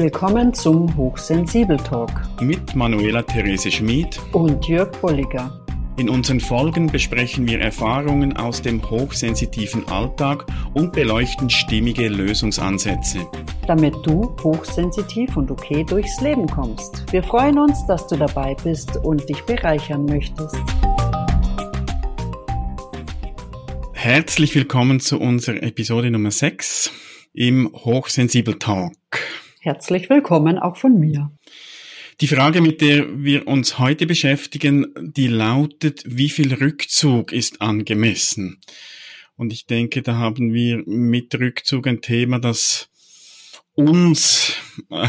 Willkommen zum Hochsensibel Talk mit Manuela Therese Schmid und Jörg Bolliger. In unseren Folgen besprechen wir Erfahrungen aus dem hochsensitiven Alltag und beleuchten stimmige Lösungsansätze. Damit du hochsensitiv und okay durchs Leben kommst. Wir freuen uns, dass du dabei bist und dich bereichern möchtest. Herzlich willkommen zu unserer Episode Nummer 6 im Hochsensibel Talk. Herzlich willkommen auch von mir. Die Frage, mit der wir uns heute beschäftigen, die lautet, wie viel Rückzug ist angemessen? Und ich denke, da haben wir mit Rückzug ein Thema, das uns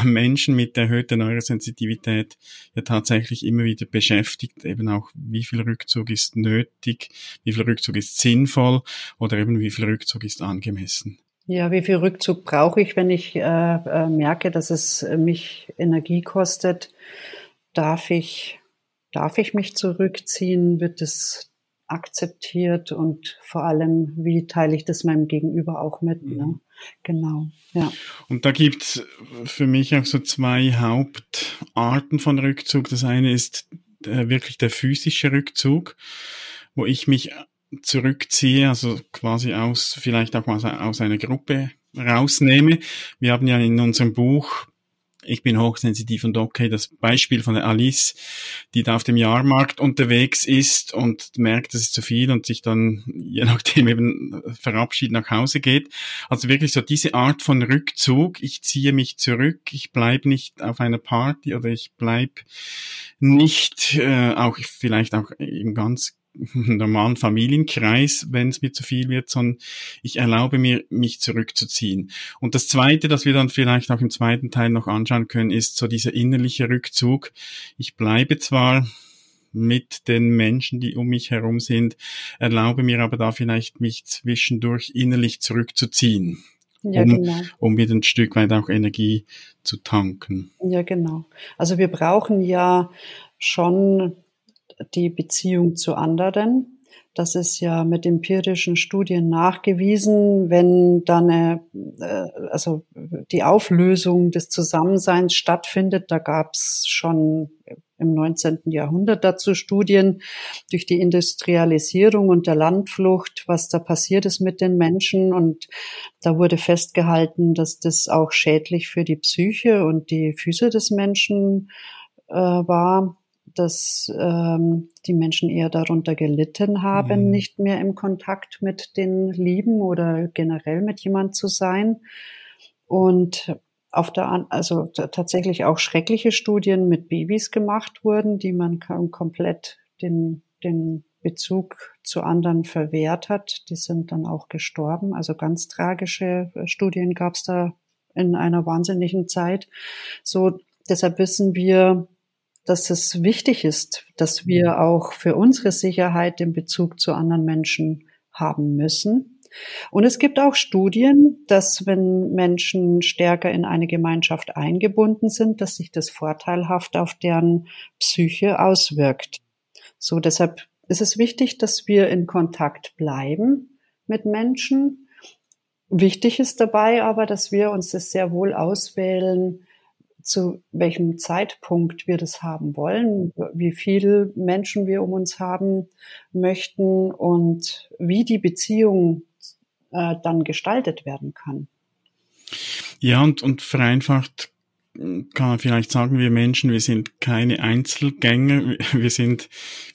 Menschen mit erhöhter Neurosensitivität ja tatsächlich immer wieder beschäftigt, eben auch wie viel Rückzug ist nötig, wie viel Rückzug ist sinnvoll oder eben wie viel Rückzug ist angemessen. Ja, wie viel Rückzug brauche ich, wenn ich äh, äh, merke, dass es mich Energie kostet? Darf ich, darf ich mich zurückziehen? Wird es akzeptiert? Und vor allem, wie teile ich das meinem Gegenüber auch mit? Ne? Mhm. Genau, ja. Und da gibt's für mich auch so zwei Hauptarten von Rückzug. Das eine ist äh, wirklich der physische Rückzug, wo ich mich zurückziehe, also quasi aus, vielleicht auch mal aus einer Gruppe rausnehme. Wir haben ja in unserem Buch ich bin hochsensitiv und okay, das Beispiel von der Alice, die da auf dem Jahrmarkt unterwegs ist und merkt, das ist zu viel und sich dann je nachdem eben verabschiedet nach Hause geht. Also wirklich so diese Art von Rückzug, ich ziehe mich zurück, ich bleibe nicht auf einer Party oder ich bleibe nicht, äh, auch vielleicht auch im ganz normalen Familienkreis, wenn es mir zu viel wird, sondern ich erlaube mir, mich zurückzuziehen. Und das Zweite, das wir dann vielleicht auch im zweiten Teil noch anschauen können, ist so dieser innerliche Rückzug. Ich bleibe zwar mit den Menschen, die um mich herum sind, erlaube mir aber da vielleicht mich zwischendurch innerlich zurückzuziehen. Ja, um, genau. um wieder ein Stück weit auch Energie zu tanken. Ja, genau. Also wir brauchen ja schon die Beziehung zu anderen. Das ist ja mit empirischen Studien nachgewiesen, wenn dann eine, äh, also die Auflösung des Zusammenseins stattfindet. Da gab es schon im 19. Jahrhundert dazu Studien durch die Industrialisierung und der Landflucht, was da passiert ist mit den Menschen. Und da wurde festgehalten, dass das auch schädlich für die Psyche und die Füße des Menschen äh, war dass ähm, die Menschen eher darunter gelitten haben, mhm. nicht mehr im Kontakt mit den Lieben oder generell mit jemand zu sein. Und auf der An also tatsächlich auch schreckliche Studien mit Babys gemacht wurden, die man komplett den, den Bezug zu anderen verwehrt hat. Die sind dann auch gestorben. Also ganz tragische äh, Studien gab es da in einer wahnsinnigen Zeit. So, deshalb wissen wir, dass es wichtig ist, dass wir mhm. auch für unsere Sicherheit den Bezug zu anderen Menschen haben müssen. Und es gibt auch Studien, dass wenn Menschen stärker in eine Gemeinschaft eingebunden sind, dass sich das vorteilhaft auf deren Psyche auswirkt. So deshalb ist es wichtig, dass wir in Kontakt bleiben mit Menschen. Wichtig ist dabei aber, dass wir uns das sehr wohl auswählen, zu welchem Zeitpunkt wir das haben wollen, wie viele Menschen wir um uns haben möchten und wie die Beziehung äh, dann gestaltet werden kann. Ja, und, und vereinfacht kann man vielleicht sagen, wir Menschen, wir sind keine Einzelgänger, wir sind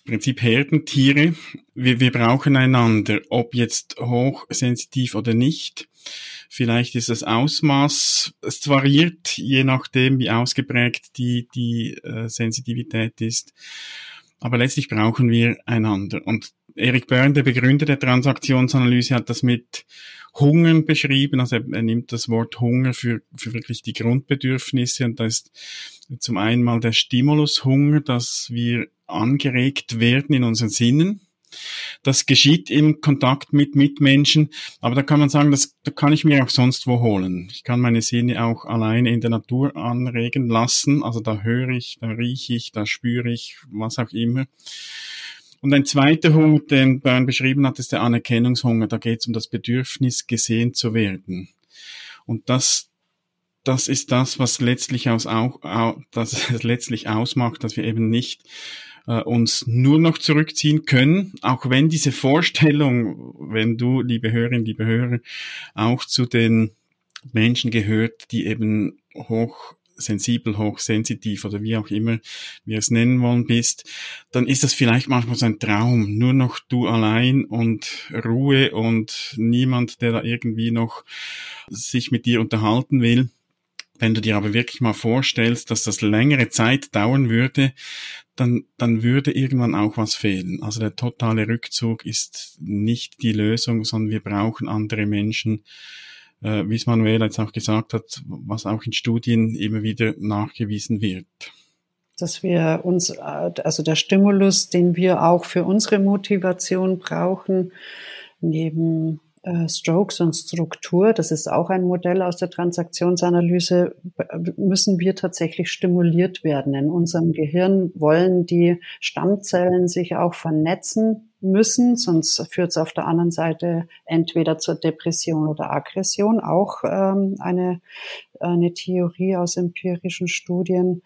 im Prinzip Herdentiere. Wir, wir brauchen einander, ob jetzt hochsensitiv oder nicht. Vielleicht ist das Ausmaß, es variiert je nachdem, wie ausgeprägt die, die äh, Sensitivität ist. Aber letztlich brauchen wir einander. Und Eric Byrne, der Begründer der Transaktionsanalyse, hat das mit Hungern beschrieben. Also er, er, nimmt das Wort Hunger für, für wirklich die Grundbedürfnisse. Und da ist zum einen mal der Stimulushunger, dass wir angeregt werden in unseren Sinnen. Das geschieht im Kontakt mit Mitmenschen, aber da kann man sagen, das, da kann ich mir auch sonst wo holen. Ich kann meine Sinne auch alleine in der Natur anregen lassen, also da höre ich, da rieche ich, da spüre ich, was auch immer. Und ein zweiter Hunger, den Bern beschrieben hat, ist der Anerkennungshunger. Da geht es um das Bedürfnis, gesehen zu werden. Und das das ist das, was letztlich aus, auch, das letztlich ausmacht, dass wir eben nicht äh, uns nur noch zurückziehen können, auch wenn diese Vorstellung, wenn du, liebe Hörerinnen, liebe Hörer, auch zu den Menschen gehört, die eben hoch sensibel, hochsensitiv oder wie auch immer wir es nennen wollen bist, dann ist das vielleicht manchmal so ein Traum. Nur noch du allein und Ruhe und niemand, der da irgendwie noch sich mit dir unterhalten will. Wenn du dir aber wirklich mal vorstellst, dass das längere Zeit dauern würde, dann, dann würde irgendwann auch was fehlen. Also der totale Rückzug ist nicht die Lösung, sondern wir brauchen andere Menschen, äh, wie es Manuel jetzt auch gesagt hat, was auch in Studien immer wieder nachgewiesen wird. Dass wir uns, also der Stimulus, den wir auch für unsere Motivation brauchen, neben Strokes und Struktur, das ist auch ein Modell aus der Transaktionsanalyse, müssen wir tatsächlich stimuliert werden. In unserem Gehirn wollen die Stammzellen sich auch vernetzen müssen, sonst führt es auf der anderen Seite entweder zur Depression oder Aggression, auch ähm, eine, eine Theorie aus empirischen Studien.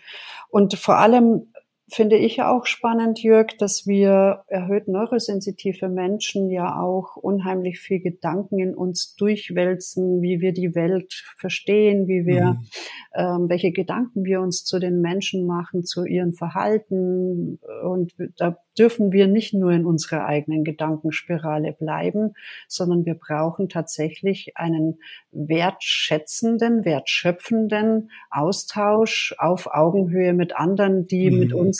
Und vor allem finde ich auch spannend, Jörg, dass wir erhöht neurosensitive Menschen ja auch unheimlich viel Gedanken in uns durchwälzen, wie wir die Welt verstehen, wie wir, mhm. ähm, welche Gedanken wir uns zu den Menschen machen, zu ihrem Verhalten. Und da dürfen wir nicht nur in unserer eigenen Gedankenspirale bleiben, sondern wir brauchen tatsächlich einen wertschätzenden, wertschöpfenden Austausch auf Augenhöhe mit anderen, die mhm. mit uns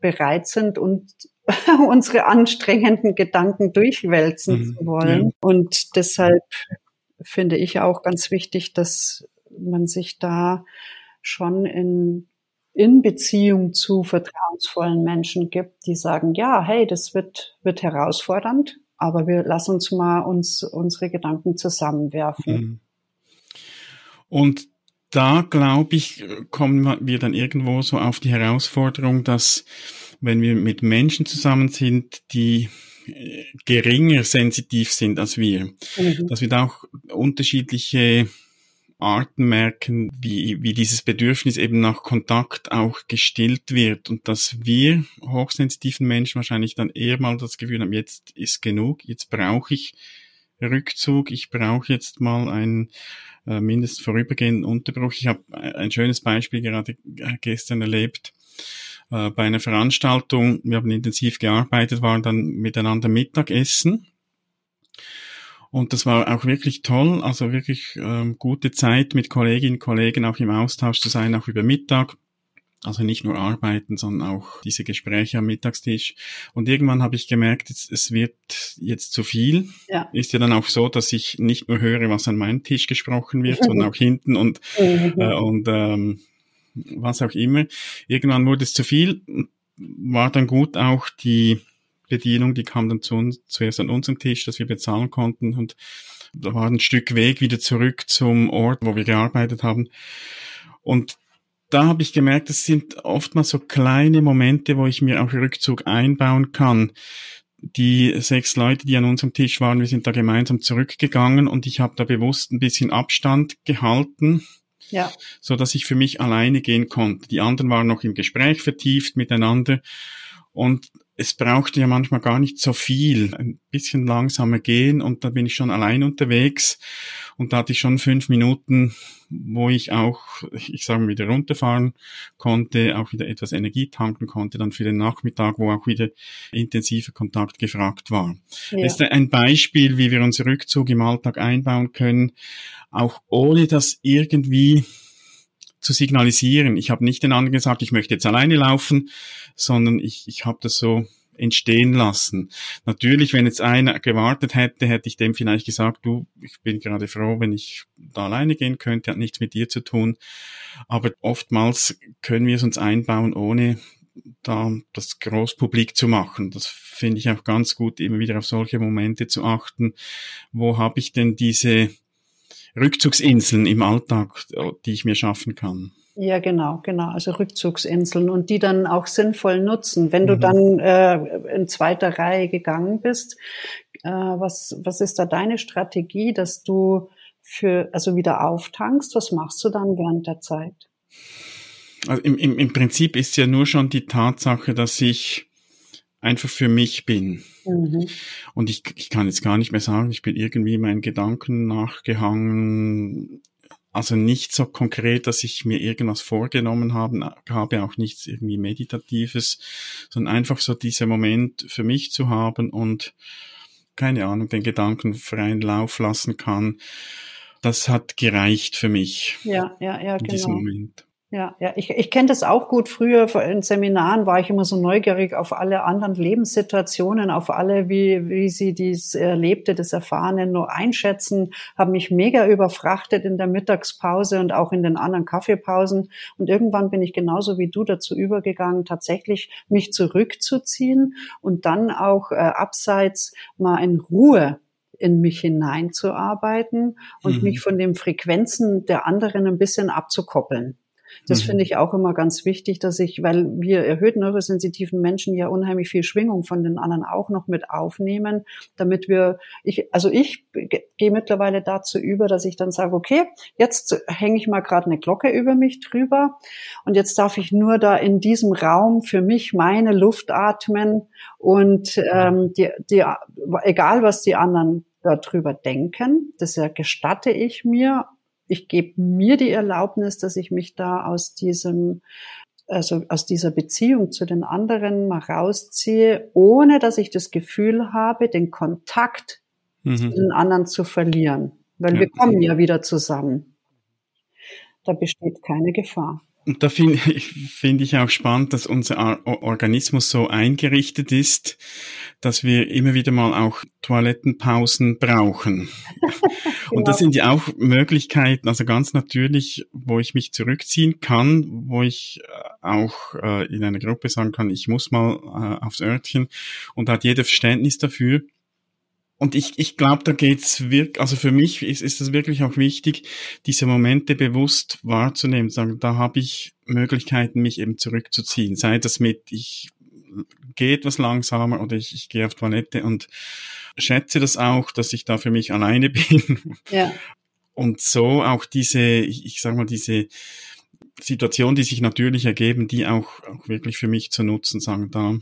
bereit sind und unsere anstrengenden Gedanken durchwälzen mhm. zu wollen. Ja. Und deshalb finde ich auch ganz wichtig, dass man sich da schon in in Beziehung zu vertrauensvollen Menschen gibt, die sagen, ja, hey, das wird, wird herausfordernd, aber wir lassen uns mal uns unsere Gedanken zusammenwerfen. Mhm. Und da, glaube ich, kommen wir dann irgendwo so auf die Herausforderung, dass wenn wir mit Menschen zusammen sind, die äh, geringer sensitiv sind als wir, mhm. dass wir da auch unterschiedliche Arten merken, wie, wie dieses Bedürfnis eben nach Kontakt auch gestillt wird und dass wir hochsensitiven Menschen wahrscheinlich dann eher mal das Gefühl haben, jetzt ist genug, jetzt brauche ich Rückzug, ich brauche jetzt mal einen äh, mindestens vorübergehenden Unterbruch. Ich habe ein schönes Beispiel gerade äh, gestern erlebt äh, bei einer Veranstaltung. Wir haben intensiv gearbeitet, waren dann miteinander Mittagessen und das war auch wirklich toll, also wirklich ähm, gute Zeit mit Kolleginnen und Kollegen auch im Austausch zu sein, auch über Mittag. Also nicht nur arbeiten, sondern auch diese Gespräche am Mittagstisch. Und irgendwann habe ich gemerkt, es, es wird jetzt zu viel. Ja. Ist ja dann auch so, dass ich nicht nur höre, was an meinem Tisch gesprochen wird, sondern auch hinten und, mhm. äh, und ähm, was auch immer. Irgendwann wurde es zu viel. War dann gut auch die Bedienung, die kam dann zu uns, zuerst an unserem Tisch, dass wir bezahlen konnten und da war ein Stück Weg wieder zurück zum Ort, wo wir gearbeitet haben. Und da habe ich gemerkt, es sind oftmals so kleine Momente, wo ich mir auch Rückzug einbauen kann. Die sechs Leute, die an unserem Tisch waren, wir sind da gemeinsam zurückgegangen und ich habe da bewusst ein bisschen Abstand gehalten, ja. so dass ich für mich alleine gehen konnte. Die anderen waren noch im Gespräch vertieft miteinander und es braucht ja manchmal gar nicht so viel. Ein bisschen langsamer gehen und da bin ich schon allein unterwegs. Und da hatte ich schon fünf Minuten, wo ich auch, ich sage mal, wieder runterfahren konnte, auch wieder etwas Energie tanken konnte, dann für den Nachmittag, wo auch wieder intensiver Kontakt gefragt war. Ja. Das ist ein Beispiel, wie wir unseren Rückzug im Alltag einbauen können, auch ohne dass irgendwie zu signalisieren. Ich habe nicht den anderen gesagt, ich möchte jetzt alleine laufen, sondern ich, ich habe das so entstehen lassen. Natürlich, wenn jetzt einer gewartet hätte, hätte ich dem vielleicht gesagt, du, ich bin gerade froh, wenn ich da alleine gehen könnte, hat nichts mit dir zu tun. Aber oftmals können wir es uns einbauen, ohne da das Großpublik zu machen. Das finde ich auch ganz gut, immer wieder auf solche Momente zu achten. Wo habe ich denn diese Rückzugsinseln im Alltag, die ich mir schaffen kann. Ja, genau, genau. Also Rückzugsinseln und die dann auch sinnvoll nutzen. Wenn mhm. du dann äh, in zweiter Reihe gegangen bist, äh, was, was ist da deine Strategie, dass du für, also wieder auftankst, was machst du dann während der Zeit? Also im, im, im Prinzip ist ja nur schon die Tatsache, dass ich einfach für mich bin. Mhm. Und ich, ich kann jetzt gar nicht mehr sagen, ich bin irgendwie meinen Gedanken nachgehangen. Also nicht so konkret, dass ich mir irgendwas vorgenommen habe, habe auch nichts irgendwie Meditatives, sondern einfach so dieser Moment für mich zu haben und keine Ahnung, den Gedanken freien Lauf lassen kann. Das hat gereicht für mich. Ja, ja, ja, in genau. diesem Moment. Ja, ja, ich, ich kenne das auch gut. Früher in Seminaren war ich immer so neugierig auf alle anderen Lebenssituationen, auf alle, wie, wie sie dies Erlebte, das Erfahrene nur einschätzen, habe mich mega überfrachtet in der Mittagspause und auch in den anderen Kaffeepausen. Und irgendwann bin ich genauso wie du dazu übergegangen, tatsächlich mich zurückzuziehen und dann auch äh, abseits mal in Ruhe in mich hineinzuarbeiten und mhm. mich von den Frequenzen der anderen ein bisschen abzukoppeln. Das mhm. finde ich auch immer ganz wichtig, dass ich, weil wir erhöht neurosensitiven Menschen ja unheimlich viel Schwingung von den anderen auch noch mit aufnehmen, damit wir, ich, also ich gehe mittlerweile dazu über, dass ich dann sage, okay, jetzt hänge ich mal gerade eine Glocke über mich drüber und jetzt darf ich nur da in diesem Raum für mich meine Luft atmen und ähm, die, die, egal was die anderen darüber denken, das ja gestatte ich mir ich gebe mir die Erlaubnis, dass ich mich da aus diesem also aus dieser Beziehung zu den anderen mal rausziehe, ohne dass ich das Gefühl habe, den Kontakt mhm. zu den anderen zu verlieren. Weil ja. wir kommen ja wieder zusammen. Da besteht keine Gefahr. Und da finde find ich auch spannend, dass unser Organismus so eingerichtet ist, dass wir immer wieder mal auch Toilettenpausen brauchen. Und das sind ja auch Möglichkeiten, also ganz natürlich, wo ich mich zurückziehen kann, wo ich äh, auch äh, in einer Gruppe sagen kann, ich muss mal äh, aufs Örtchen und hat jeder Verständnis dafür. Und ich, ich glaube, da geht's wirklich, also für mich ist, ist das wirklich auch wichtig, diese Momente bewusst wahrzunehmen, sagen, da habe ich Möglichkeiten, mich eben zurückzuziehen. Sei das mit, ich gehe etwas langsamer oder ich, ich gehe auf Toilette und schätze das auch, dass ich da für mich alleine bin. Ja. Und so auch diese, ich, sag mal, diese Situation, die sich natürlich ergeben, die auch, auch wirklich für mich zu nutzen, sagen, da,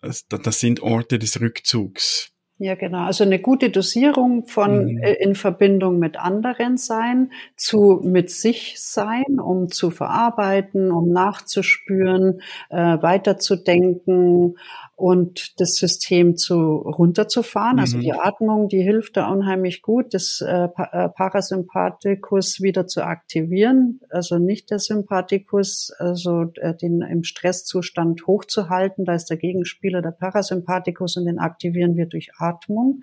das, das sind Orte des Rückzugs ja, genau. Also eine gute Dosierung von mhm. Äh, in Verbindung mit anderen sein, zu mit sich sein, um zu verarbeiten, um nachzuspüren, äh, weiterzudenken, und das System zu runterzufahren. Also mhm. Also die Atmung, die hilft da unheimlich gut, das äh, äh, Parasympathikus wieder zu aktivieren. Also nicht der Sympathikus, also äh, den im Stresszustand hochzuhalten. Da ist der Gegenspieler der Parasympathikus und den aktivieren wir durch Atmung.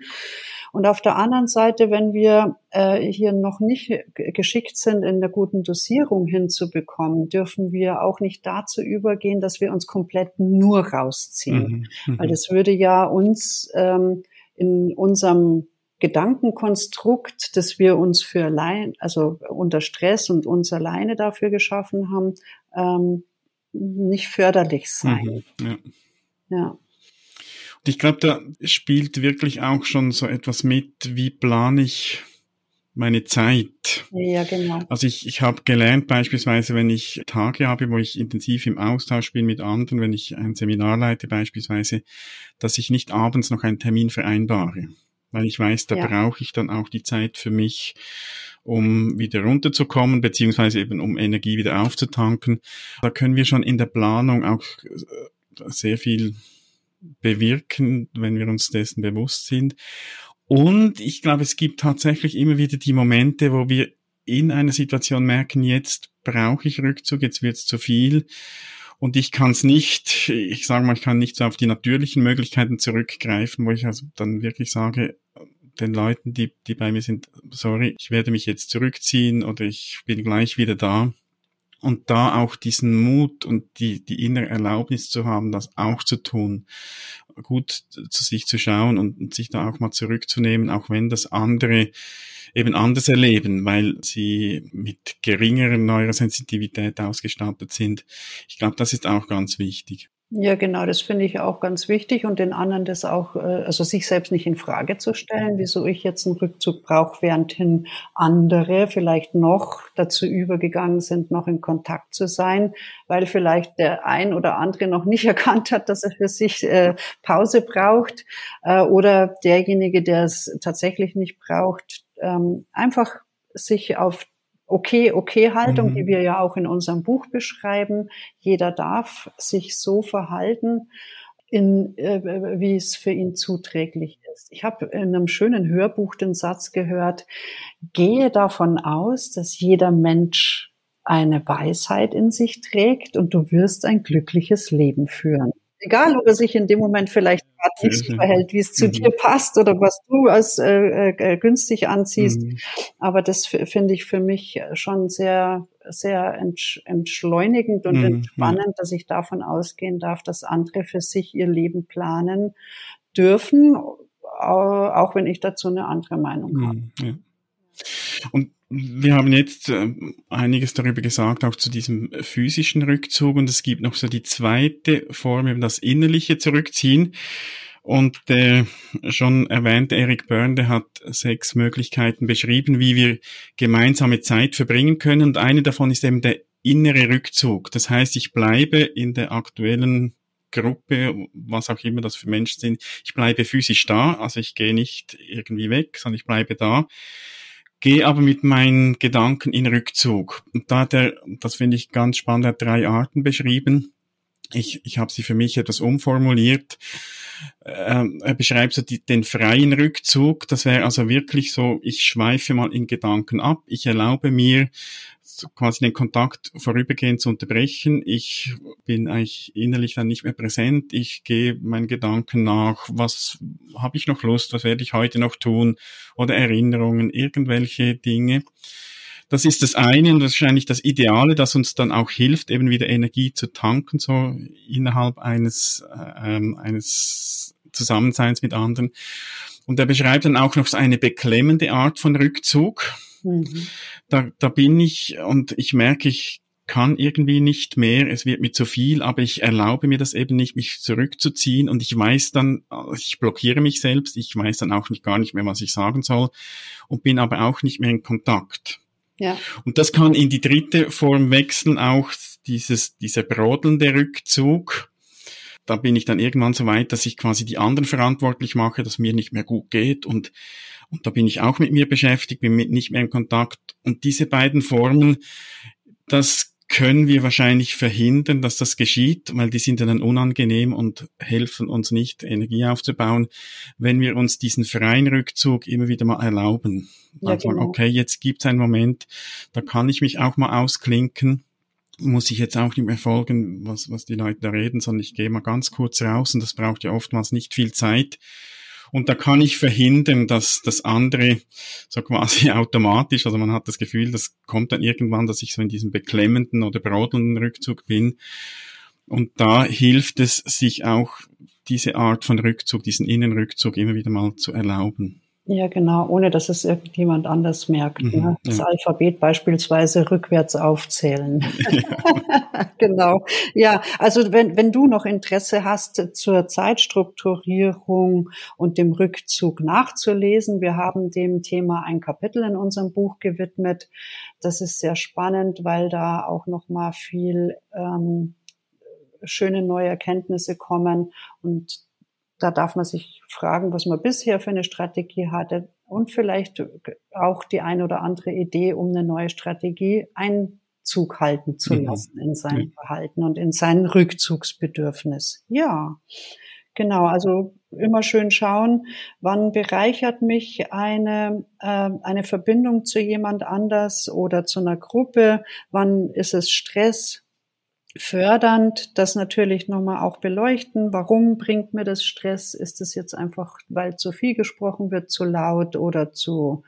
Und auf der anderen Seite, wenn wir äh, hier noch nicht geschickt sind, in der guten Dosierung hinzubekommen, dürfen wir auch nicht dazu übergehen, dass wir uns komplett nur rausziehen. Mhm. Mhm. Weil das würde ja uns ähm, in unserem Gedankenkonstrukt, das wir uns für allein, also unter Stress und uns alleine dafür geschaffen haben, ähm, nicht förderlich sein. Mhm, ja. ja ich glaube, da spielt wirklich auch schon so etwas mit, wie plane ich meine Zeit. Ja, genau. Also ich, ich habe gelernt beispielsweise, wenn ich Tage habe, wo ich intensiv im Austausch bin mit anderen, wenn ich ein Seminar leite beispielsweise, dass ich nicht abends noch einen Termin vereinbare. Weil ich weiß, da ja. brauche ich dann auch die Zeit für mich, um wieder runterzukommen, beziehungsweise eben um Energie wieder aufzutanken. Da können wir schon in der Planung auch äh, sehr viel bewirken, wenn wir uns dessen bewusst sind. Und ich glaube, es gibt tatsächlich immer wieder die Momente, wo wir in einer Situation merken, jetzt brauche ich Rückzug, jetzt wird es zu viel. Und ich kann es nicht, ich sage mal, ich kann nicht so auf die natürlichen Möglichkeiten zurückgreifen, wo ich also dann wirklich sage, den Leuten, die, die bei mir sind, sorry, ich werde mich jetzt zurückziehen oder ich bin gleich wieder da und da auch diesen Mut und die, die innere Erlaubnis zu haben, das auch zu tun, gut zu sich zu schauen und, und sich da auch mal zurückzunehmen, auch wenn das andere eben anders erleben, weil sie mit geringerer Neurosensitivität ausgestattet sind. Ich glaube, das ist auch ganz wichtig. Ja, genau, das finde ich auch ganz wichtig und den anderen das auch, äh, also sich selbst nicht in Frage zu stellen, wieso ich jetzt einen Rückzug brauche, währendhin andere vielleicht noch dazu übergegangen sind, noch in Kontakt zu sein, weil vielleicht der ein oder andere noch nicht erkannt hat, dass er für sich äh, Pause braucht äh, oder derjenige, der es tatsächlich nicht braucht, ähm, einfach sich auf okay, okay Haltung, mhm. die wir ja auch in unserem Buch beschreiben. Jeder darf sich so verhalten, in, äh, wie es für ihn zuträglich ist. Ich habe in einem schönen Hörbuch den Satz gehört, gehe davon aus, dass jeder Mensch eine Weisheit in sich trägt und du wirst ein glückliches Leben führen. Egal, ob er sich in dem Moment vielleicht gerade nicht so verhält, wie es zu mhm. dir passt oder was du als äh, äh, günstig anziehst. Mhm. Aber das finde ich für mich schon sehr, sehr entsch entschleunigend und mhm. entspannend, dass ich davon ausgehen darf, dass andere für sich ihr Leben planen dürfen, auch wenn ich dazu eine andere Meinung mhm. habe. Ja. Und wir haben jetzt äh, einiges darüber gesagt, auch zu diesem physischen Rückzug. Und es gibt noch so die zweite Form, eben das innerliche Zurückziehen. Und der schon erwähnte Eric Byrne, der hat sechs Möglichkeiten beschrieben, wie wir gemeinsame Zeit verbringen können. Und eine davon ist eben der innere Rückzug. Das heißt, ich bleibe in der aktuellen Gruppe, was auch immer das für Menschen sind. Ich bleibe physisch da, also ich gehe nicht irgendwie weg, sondern ich bleibe da gehe aber mit meinen Gedanken in Rückzug. Und da hat er, das finde ich ganz spannend, er hat drei Arten beschrieben. Ich, ich habe sie für mich etwas umformuliert. Ähm, er beschreibt so die, den freien Rückzug. Das wäre also wirklich so, ich schweife mal in Gedanken ab. Ich erlaube mir quasi den Kontakt vorübergehend zu unterbrechen. Ich bin eigentlich innerlich dann nicht mehr präsent. Ich gehe meinen Gedanken nach, was habe ich noch Lust, was werde ich heute noch tun oder Erinnerungen, irgendwelche Dinge. Das ist das eine und wahrscheinlich das Ideale, das uns dann auch hilft, eben wieder Energie zu tanken, so innerhalb eines, äh, ähm, eines Zusammenseins mit anderen. Und er beschreibt dann auch noch so eine beklemmende Art von Rückzug. Mhm. Da, da bin ich und ich merke, ich kann irgendwie nicht mehr, es wird mir zu viel, aber ich erlaube mir das eben nicht, mich zurückzuziehen und ich weiß dann, ich blockiere mich selbst, ich weiß dann auch nicht gar nicht mehr, was ich sagen soll und bin aber auch nicht mehr in Kontakt. Ja. Und das kann in die dritte Form wechseln, auch dieses, dieser brodelnde Rückzug. Da bin ich dann irgendwann so weit, dass ich quasi die anderen verantwortlich mache, dass mir nicht mehr gut geht und und da bin ich auch mit mir beschäftigt, bin mit nicht mehr in Kontakt. Und diese beiden Formen, das können wir wahrscheinlich verhindern, dass das geschieht, weil die sind dann unangenehm und helfen uns nicht, Energie aufzubauen, wenn wir uns diesen freien Rückzug immer wieder mal erlauben. Ja, also, genau. okay, jetzt gibt es einen Moment, da kann ich mich auch mal ausklinken, muss ich jetzt auch nicht mehr folgen, was, was die Leute da reden, sondern ich gehe mal ganz kurz raus und das braucht ja oftmals nicht viel Zeit. Und da kann ich verhindern, dass das andere so quasi automatisch, also man hat das Gefühl, das kommt dann irgendwann, dass ich so in diesem beklemmenden oder brodelnden Rückzug bin. Und da hilft es, sich auch diese Art von Rückzug, diesen Innenrückzug immer wieder mal zu erlauben. Ja, genau, ohne dass es irgendjemand anders merkt. Mhm, ne? Das ja. Alphabet beispielsweise rückwärts aufzählen. Ja. genau. Ja, also wenn, wenn du noch Interesse hast zur Zeitstrukturierung und dem Rückzug nachzulesen, wir haben dem Thema ein Kapitel in unserem Buch gewidmet. Das ist sehr spannend, weil da auch noch mal viel ähm, schöne neue Erkenntnisse kommen und da darf man sich fragen, was man bisher für eine Strategie hatte und vielleicht auch die ein oder andere Idee, um eine neue Strategie Einzug halten zu mhm. lassen in sein Verhalten und in sein Rückzugsbedürfnis. Ja, genau. Also immer schön schauen, wann bereichert mich eine, äh, eine Verbindung zu jemand anders oder zu einer Gruppe, wann ist es Stress, fördernd, das natürlich nochmal auch beleuchten. Warum bringt mir das Stress? Ist es jetzt einfach, weil zu viel gesprochen wird, zu laut oder zu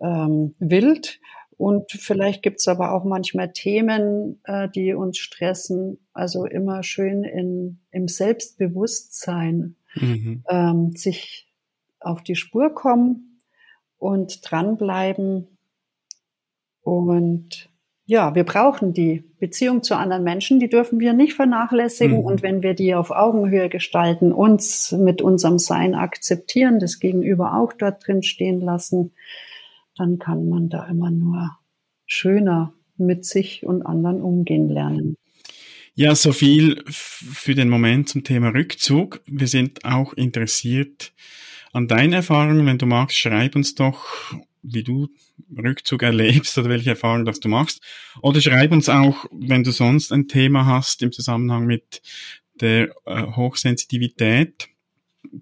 ähm, wild? Und vielleicht gibt's aber auch manchmal Themen, äh, die uns stressen. Also immer schön in, im Selbstbewusstsein mhm. ähm, sich auf die Spur kommen und dranbleiben und ja, wir brauchen die Beziehung zu anderen Menschen, die dürfen wir nicht vernachlässigen. Mhm. Und wenn wir die auf Augenhöhe gestalten, uns mit unserem Sein akzeptieren, das Gegenüber auch dort drin stehen lassen, dann kann man da immer nur schöner mit sich und anderen umgehen lernen. Ja, so viel für den Moment zum Thema Rückzug. Wir sind auch interessiert an deinen Erfahrungen. Wenn du magst, schreib uns doch, wie du Rückzug erlebst oder welche Erfahrungen das du machst. Oder schreib uns auch, wenn du sonst ein Thema hast im Zusammenhang mit der äh, Hochsensitivität.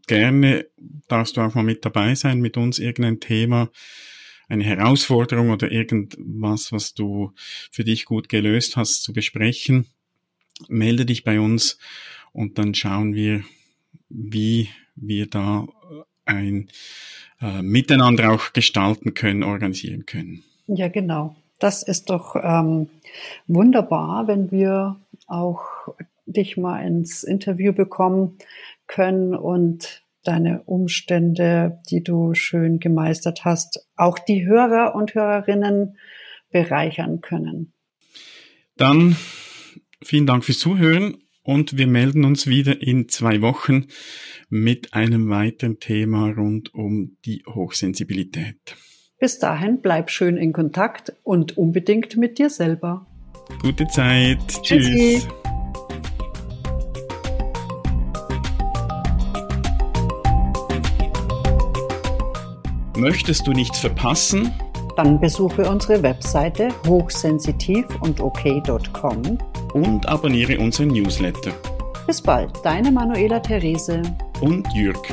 Gerne darfst du auch mal mit dabei sein, mit uns irgendein Thema, eine Herausforderung oder irgendwas, was du für dich gut gelöst hast, zu besprechen melde dich bei uns und dann schauen wir, wie wir da ein äh, Miteinander auch gestalten können, organisieren können. Ja, genau. Das ist doch ähm, wunderbar, wenn wir auch dich mal ins Interview bekommen können und deine Umstände, die du schön gemeistert hast, auch die Hörer und Hörerinnen bereichern können. Dann Vielen Dank fürs Zuhören und wir melden uns wieder in zwei Wochen mit einem weiteren Thema rund um die Hochsensibilität. Bis dahin bleib schön in Kontakt und unbedingt mit dir selber. Gute Zeit. Tschüssi. Tschüss. Möchtest du nichts verpassen? Dann besuche unsere Webseite hochsensitiv und ok.com und abonniere unseren Newsletter. Bis bald, deine Manuela Therese und Jürg.